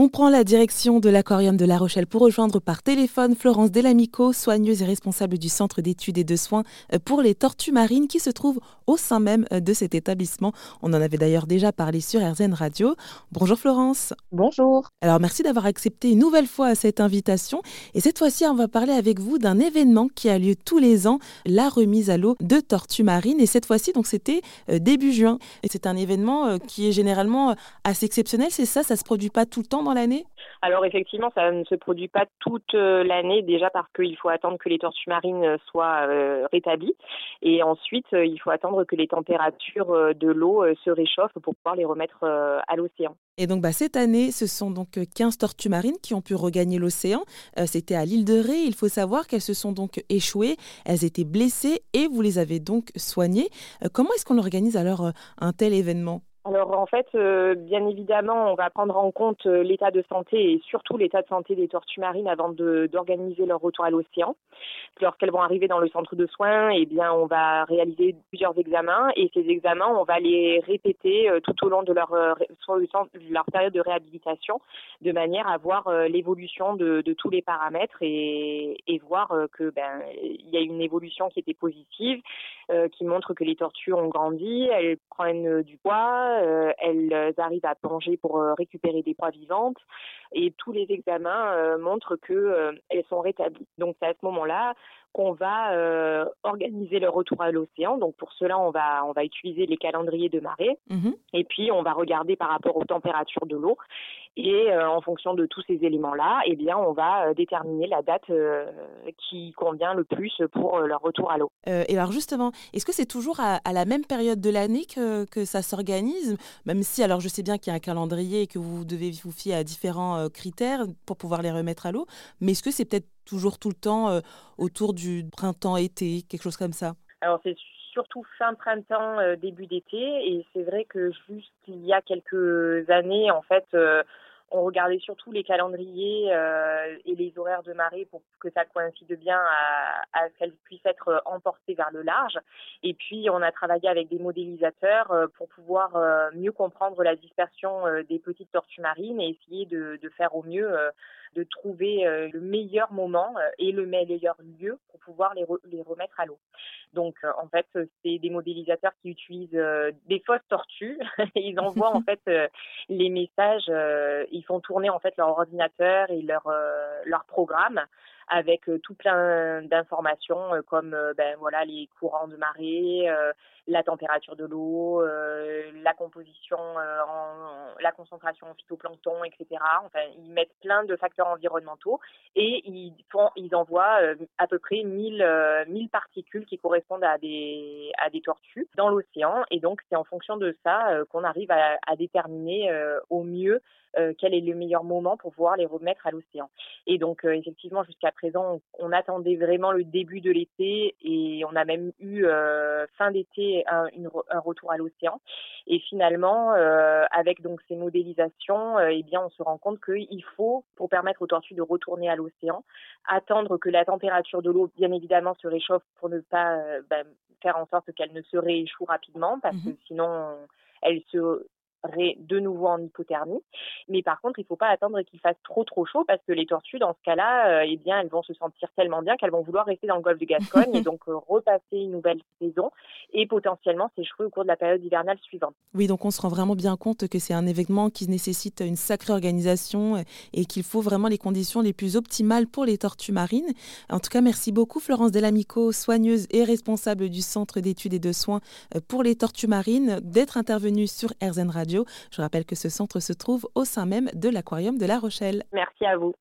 On prend la direction de l'aquarium de La Rochelle pour rejoindre par téléphone Florence Delamico, soigneuse et responsable du centre d'études et de soins euh, pour les tortues marines qui se trouve au sein même euh, de cet établissement. On en avait d'ailleurs déjà parlé sur RZN Radio. Bonjour Florence. Bonjour. Alors merci d'avoir accepté une nouvelle fois cette invitation. Et cette fois-ci, on va parler avec vous d'un événement qui a lieu tous les ans, la remise à l'eau de tortues marines. Et cette fois-ci, donc c'était euh, début juin. Et c'est un événement qui est généralement assez exceptionnel. C'est ça, ça se produit pas tout le temps l'année? Alors effectivement, ça ne se produit pas toute euh, l'année déjà parce qu'il faut attendre que les tortues marines euh, soient euh, rétablies et ensuite il faut attendre que les températures de l'eau se réchauffent pour pouvoir les remettre à l'océan. Et donc bah, cette année, ce sont donc 15 tortues marines qui ont pu regagner l'océan. C'était à l'île de Ré. Il faut savoir qu'elles se sont donc échouées, elles étaient blessées et vous les avez donc soignées. comment est-ce qu'on organise alors un tel événement? Alors en fait, euh, bien évidemment, on va prendre en compte euh, l'état de santé et surtout l'état de santé des tortues marines avant d'organiser leur retour à l'océan. Lorsqu'elles vont arriver dans le centre de soins, eh bien, on va réaliser plusieurs examens et ces examens, on va les répéter euh, tout au long de leur, leur période de réhabilitation, de manière à voir l'évolution de, de, tous les paramètres et, et voir que ben y a une évolution qui était positive, qui montre que les tortues ont grandi, elles prennent du poids euh, elles arrivent à plonger pour euh, récupérer des proies vivantes et tous les examens euh, montrent que elles sont rétablies. Donc c'est à ce moment-là qu'on va organiser le retour à l'océan. Donc pour cela, on va on va utiliser les calendriers de marée mmh et puis on va regarder par rapport aux températures de l'eau et en fonction de tous ces éléments-là, eh bien on va déterminer la date qui convient le plus pour leur retour à l'eau. et alors justement, est-ce que c'est toujours à, à, la même période de l'année que, que ça s'organise? Même si, alors je sais bien qu'il y a un calendrier et que vous devez vous fier à différents euh, critères pour pouvoir les remettre à l'eau, mais est-ce que c'est peut-être toujours tout le temps euh, autour du printemps-été, quelque chose comme ça? Alors c'est surtout fin printemps, euh, début d'été, et c'est vrai que juste il y a quelques années, en fait, on regardait surtout les calendriers euh, et les horaires de marée pour que ça coïncide bien à, ce qu'elles puissent être emportées vers le large. Et puis, on a travaillé avec des modélisateurs euh, pour pouvoir euh, mieux comprendre la dispersion des petites tortues marines et essayer de faire au mieux de trouver euh, le meilleur moment euh, et le meilleur lieu pour pouvoir les, les remettre à l'eau. Donc euh, en fait, c'est des modélisateurs qui utilisent des fausses tortues ils envoient en fait les messages, ils font tourner en fait leur ordinateur et leur leur programme avec tout plein d'informations comme ben voilà les courants de marée, la température de l'eau, la composition, en, la concentration en phytoplancton, etc. Enfin, ils mettent plein de facteurs environnementaux et ils font, ils envoient euh, à peu près 1000, 1000 euh, particules qui correspondent à des, à des tortues dans l'océan. Et donc, c'est en fonction de ça euh, qu'on arrive à, à déterminer au mieux quel est le meilleur moment pour pouvoir les remettre à l'océan. Et donc, effectivement, jusqu'à présent, on, attendait vraiment le début de l'été et on a même eu fin d'été un, un, retour à l'océan. Et finalement, avec donc ces modélisations, eh bien, on se rend compte qu'il faut, pour permettre aux tortues de retourner à l'océan, attendre que la température de l'eau, bien évidemment, se réchauffe pour ne pas euh, ben, faire en sorte qu'elle ne se rééchoue rapidement, parce que mmh sinon, elle se de nouveau en hypothermie. Mais par contre, il ne faut pas attendre qu'il fasse trop trop chaud parce que les tortues, dans ce cas-là, euh, eh bien, elles vont se sentir tellement bien qu'elles vont vouloir rester dans le golfe de Gascogne et donc euh, repasser une nouvelle saison et potentiellement s'échouer au cours de la période hivernale suivante. Oui, donc on se rend vraiment bien compte que c'est un événement qui nécessite une sacrée organisation et qu'il faut vraiment les conditions les plus optimales pour les tortues marines. En tout cas, merci beaucoup Florence Delamico, soigneuse et responsable du Centre d'études et de soins euh, pour les tortues marines, d'être intervenue sur RZN Je rappelle que ce centre se trouve au sein même de l'aquarium de La Rochelle. Merci à vous.